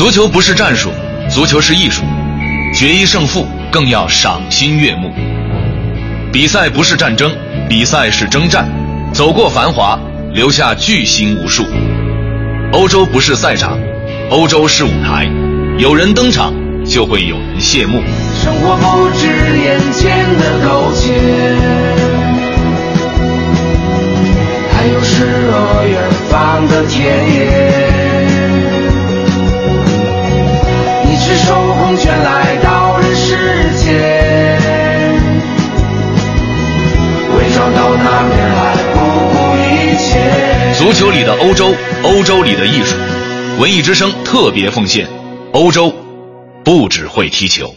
足球不是战术，足球是艺术，决一胜负更要赏心悦目。比赛不是战争，比赛是征战，走过繁华，留下巨星无数。欧洲不是赛场，欧洲是舞台，有人登场，就会有人谢幕。生活不止眼前的苟且，还有诗和远方的田野。足球里的欧洲，欧洲里的艺术，文艺之声特别奉献。欧洲不只会踢球。